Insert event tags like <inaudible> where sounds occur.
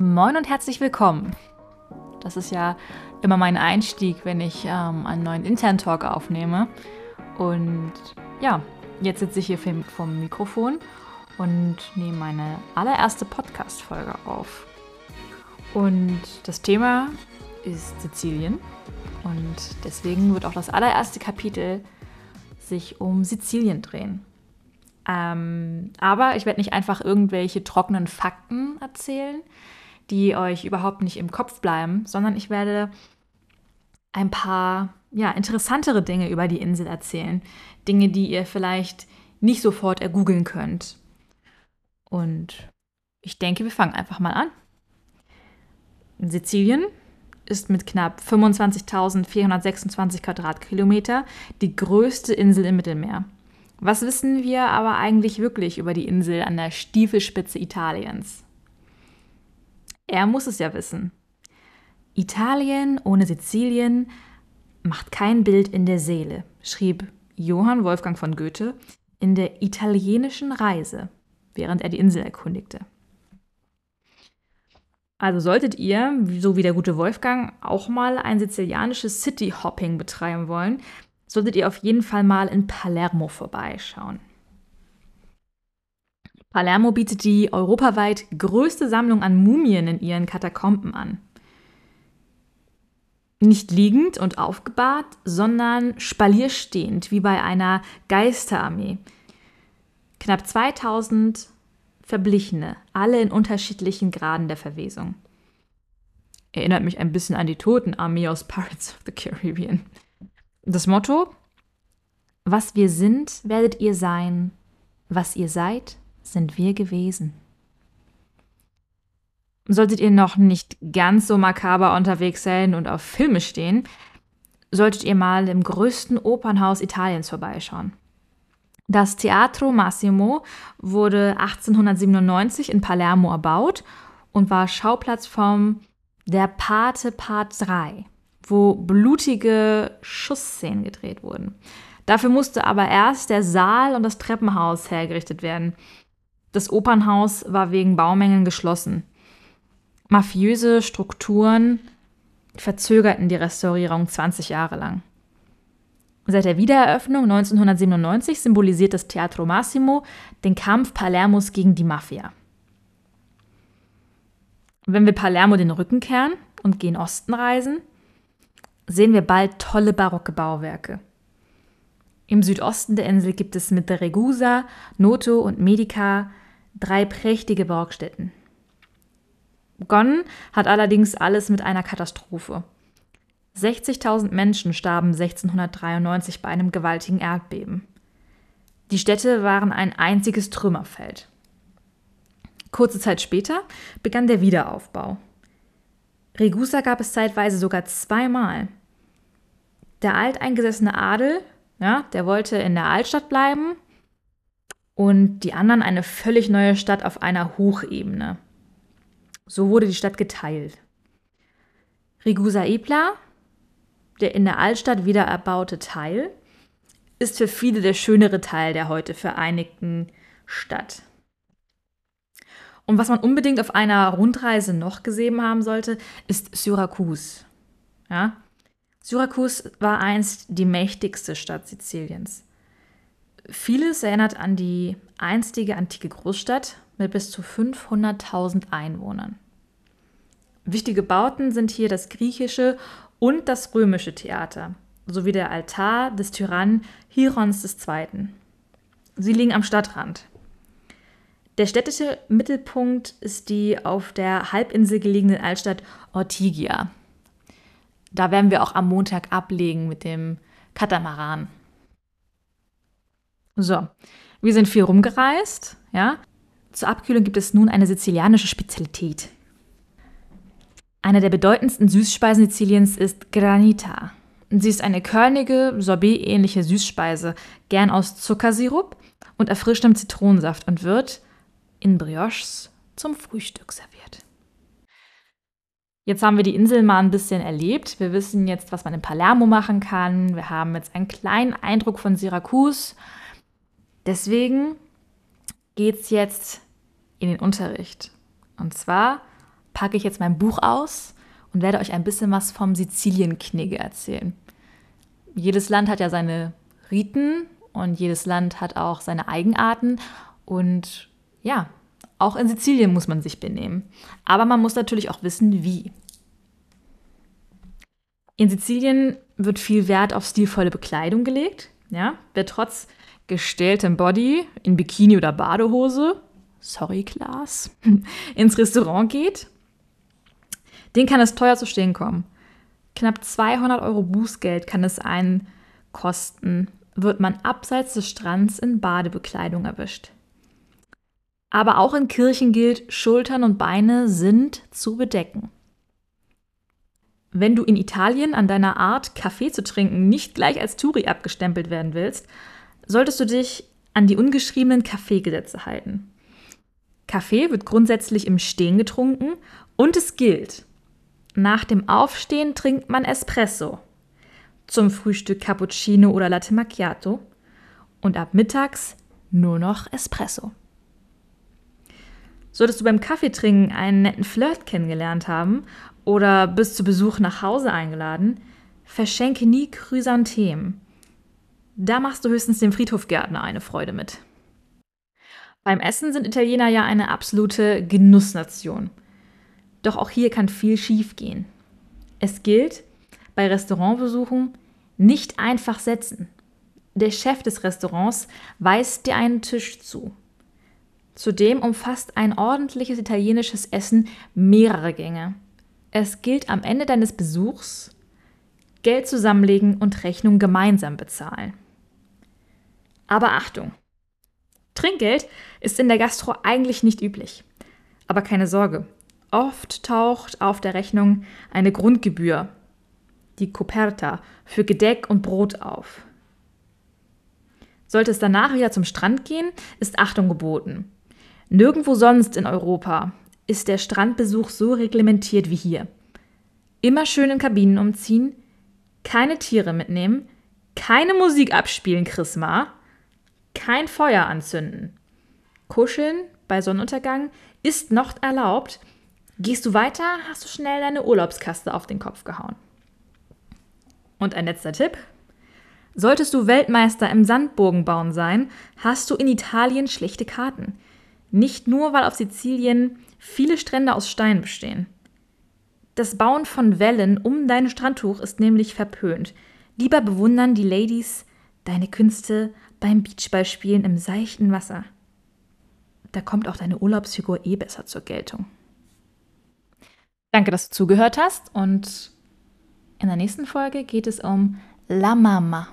Moin und herzlich willkommen. Das ist ja immer mein Einstieg, wenn ich ähm, einen neuen Intern Talk aufnehme. Und ja, jetzt sitze ich hier vom Mikrofon und nehme meine allererste Podcast-Folge auf. Und das Thema ist Sizilien. Und deswegen wird auch das allererste Kapitel sich um Sizilien drehen. Ähm, aber ich werde nicht einfach irgendwelche trockenen Fakten erzählen, die euch überhaupt nicht im Kopf bleiben, sondern ich werde ein paar ja, interessantere Dinge über die Insel erzählen. Dinge, die ihr vielleicht nicht sofort ergoogeln könnt. Und ich denke, wir fangen einfach mal an. Sizilien ist mit knapp 25.426 Quadratkilometer die größte Insel im Mittelmeer. Was wissen wir aber eigentlich wirklich über die Insel an der Stiefelspitze Italiens? Er muss es ja wissen. Italien ohne Sizilien macht kein Bild in der Seele, schrieb Johann Wolfgang von Goethe in der italienischen Reise, während er die Insel erkundigte. Also solltet ihr, so wie der gute Wolfgang, auch mal ein sizilianisches City-Hopping betreiben wollen, solltet ihr auf jeden Fall mal in Palermo vorbeischauen. Palermo bietet die europaweit größte Sammlung an Mumien in ihren Katakomben an. Nicht liegend und aufgebahrt, sondern spalierstehend, wie bei einer Geisterarmee. Knapp 2000 Verblichene, alle in unterschiedlichen Graden der Verwesung. Erinnert mich ein bisschen an die Totenarmee aus Pirates of the Caribbean. Das Motto: Was wir sind, werdet ihr sein. Was ihr seid, sind wir gewesen. Solltet ihr noch nicht ganz so makaber unterwegs sein und auf Filme stehen, solltet ihr mal im größten Opernhaus Italiens vorbeischauen. Das Teatro Massimo wurde 1897 in Palermo erbaut und war Schauplatz vom Der Pate Part 3 wo blutige Schussszenen gedreht wurden. Dafür musste aber erst der Saal und das Treppenhaus hergerichtet werden. Das Opernhaus war wegen Baumängeln geschlossen. Mafiöse Strukturen verzögerten die Restaurierung 20 Jahre lang. Seit der Wiedereröffnung 1997 symbolisiert das Teatro Massimo den Kampf Palermos gegen die Mafia. Wenn wir Palermo den Rücken kehren und gen Osten reisen, sehen wir bald tolle barocke Bauwerke. Im Südosten der Insel gibt es mit Regusa, Noto und Medica drei prächtige Borgstätten. Begonnen hat allerdings alles mit einer Katastrophe. 60.000 Menschen starben 1693 bei einem gewaltigen Erdbeben. Die Städte waren ein einziges Trümmerfeld. Kurze Zeit später begann der Wiederaufbau. Regusa gab es zeitweise sogar zweimal. Der alteingesessene Adel, ja, der wollte in der Altstadt bleiben und die anderen eine völlig neue Stadt auf einer Hochebene. So wurde die Stadt geteilt. Rigusa Ebla, der in der Altstadt wieder erbaute Teil, ist für viele der schönere Teil der heute vereinigten Stadt. Und was man unbedingt auf einer Rundreise noch gesehen haben sollte, ist Syrakus. Ja? Syrakus war einst die mächtigste Stadt Siziliens. Vieles erinnert an die einstige antike Großstadt mit bis zu 500.000 Einwohnern. Wichtige Bauten sind hier das griechische und das römische Theater sowie der Altar des Tyrannen Hierons II. Sie liegen am Stadtrand. Der städtische Mittelpunkt ist die auf der Halbinsel gelegene Altstadt Ortigia. Da werden wir auch am Montag ablegen mit dem Katamaran. So, wir sind viel rumgereist, ja. Zur Abkühlung gibt es nun eine sizilianische Spezialität. Eine der bedeutendsten Süßspeisen Siziliens ist Granita. Sie ist eine körnige, Sorbet-ähnliche Süßspeise, gern aus Zuckersirup und erfrischendem Zitronensaft und wird in Brioches zum Frühstück serviert. Jetzt haben wir die Insel mal ein bisschen erlebt. Wir wissen jetzt, was man in Palermo machen kann. Wir haben jetzt einen kleinen Eindruck von Syrakus. Deswegen geht es jetzt in den Unterricht. Und zwar packe ich jetzt mein Buch aus und werde euch ein bisschen was vom Sizilienknigge erzählen. Jedes Land hat ja seine Riten und jedes Land hat auch seine Eigenarten und ja, auch in Sizilien muss man sich benehmen. Aber man muss natürlich auch wissen, wie. In Sizilien wird viel Wert auf stilvolle Bekleidung gelegt. Ja? Wer trotz gestelltem Body in Bikini oder Badehose, sorry Klaas, <laughs> ins Restaurant geht, den kann es teuer zu stehen kommen. Knapp 200 Euro Bußgeld kann es einen kosten, wird man abseits des Strands in Badebekleidung erwischt. Aber auch in Kirchen gilt, Schultern und Beine sind zu bedecken. Wenn du in Italien an deiner Art, Kaffee zu trinken, nicht gleich als Touri abgestempelt werden willst, solltest du dich an die ungeschriebenen Kaffeegesetze halten. Kaffee wird grundsätzlich im Stehen getrunken und es gilt, nach dem Aufstehen trinkt man Espresso, zum Frühstück Cappuccino oder Latte Macchiato und ab mittags nur noch Espresso. Solltest du beim Kaffeetrinken einen netten Flirt kennengelernt haben oder bist zu Besuch nach Hause eingeladen, verschenke nie Chrysanthemen. Da machst du höchstens dem Friedhofgärtner eine Freude mit. Beim Essen sind Italiener ja eine absolute Genussnation. Doch auch hier kann viel schiefgehen. Es gilt, bei Restaurantbesuchen nicht einfach setzen. Der Chef des Restaurants weist dir einen Tisch zu. Zudem umfasst ein ordentliches italienisches Essen mehrere Gänge. Es gilt am Ende deines Besuchs, Geld zusammenlegen und Rechnung gemeinsam bezahlen. Aber Achtung! Trinkgeld ist in der Gastro eigentlich nicht üblich. Aber keine Sorge, oft taucht auf der Rechnung eine Grundgebühr, die Coperta, für Gedeck und Brot auf. Sollte es danach wieder zum Strand gehen, ist Achtung geboten. Nirgendwo sonst in Europa ist der Strandbesuch so reglementiert wie hier. Immer schön in Kabinen umziehen, keine Tiere mitnehmen, keine Musik abspielen, Chrisma, kein Feuer anzünden. Kuscheln bei Sonnenuntergang ist noch erlaubt. Gehst du weiter, hast du schnell deine Urlaubskaste auf den Kopf gehauen. Und ein letzter Tipp. Solltest du Weltmeister im Sandbogenbauen sein, hast du in Italien schlechte Karten. Nicht nur, weil auf Sizilien viele Strände aus Stein bestehen. Das Bauen von Wellen um dein Strandtuch ist nämlich verpönt. Lieber bewundern die Ladies deine Künste beim Beachballspielen im seichten Wasser. Da kommt auch deine Urlaubsfigur eh besser zur Geltung. Danke, dass du zugehört hast und in der nächsten Folge geht es um La Mama.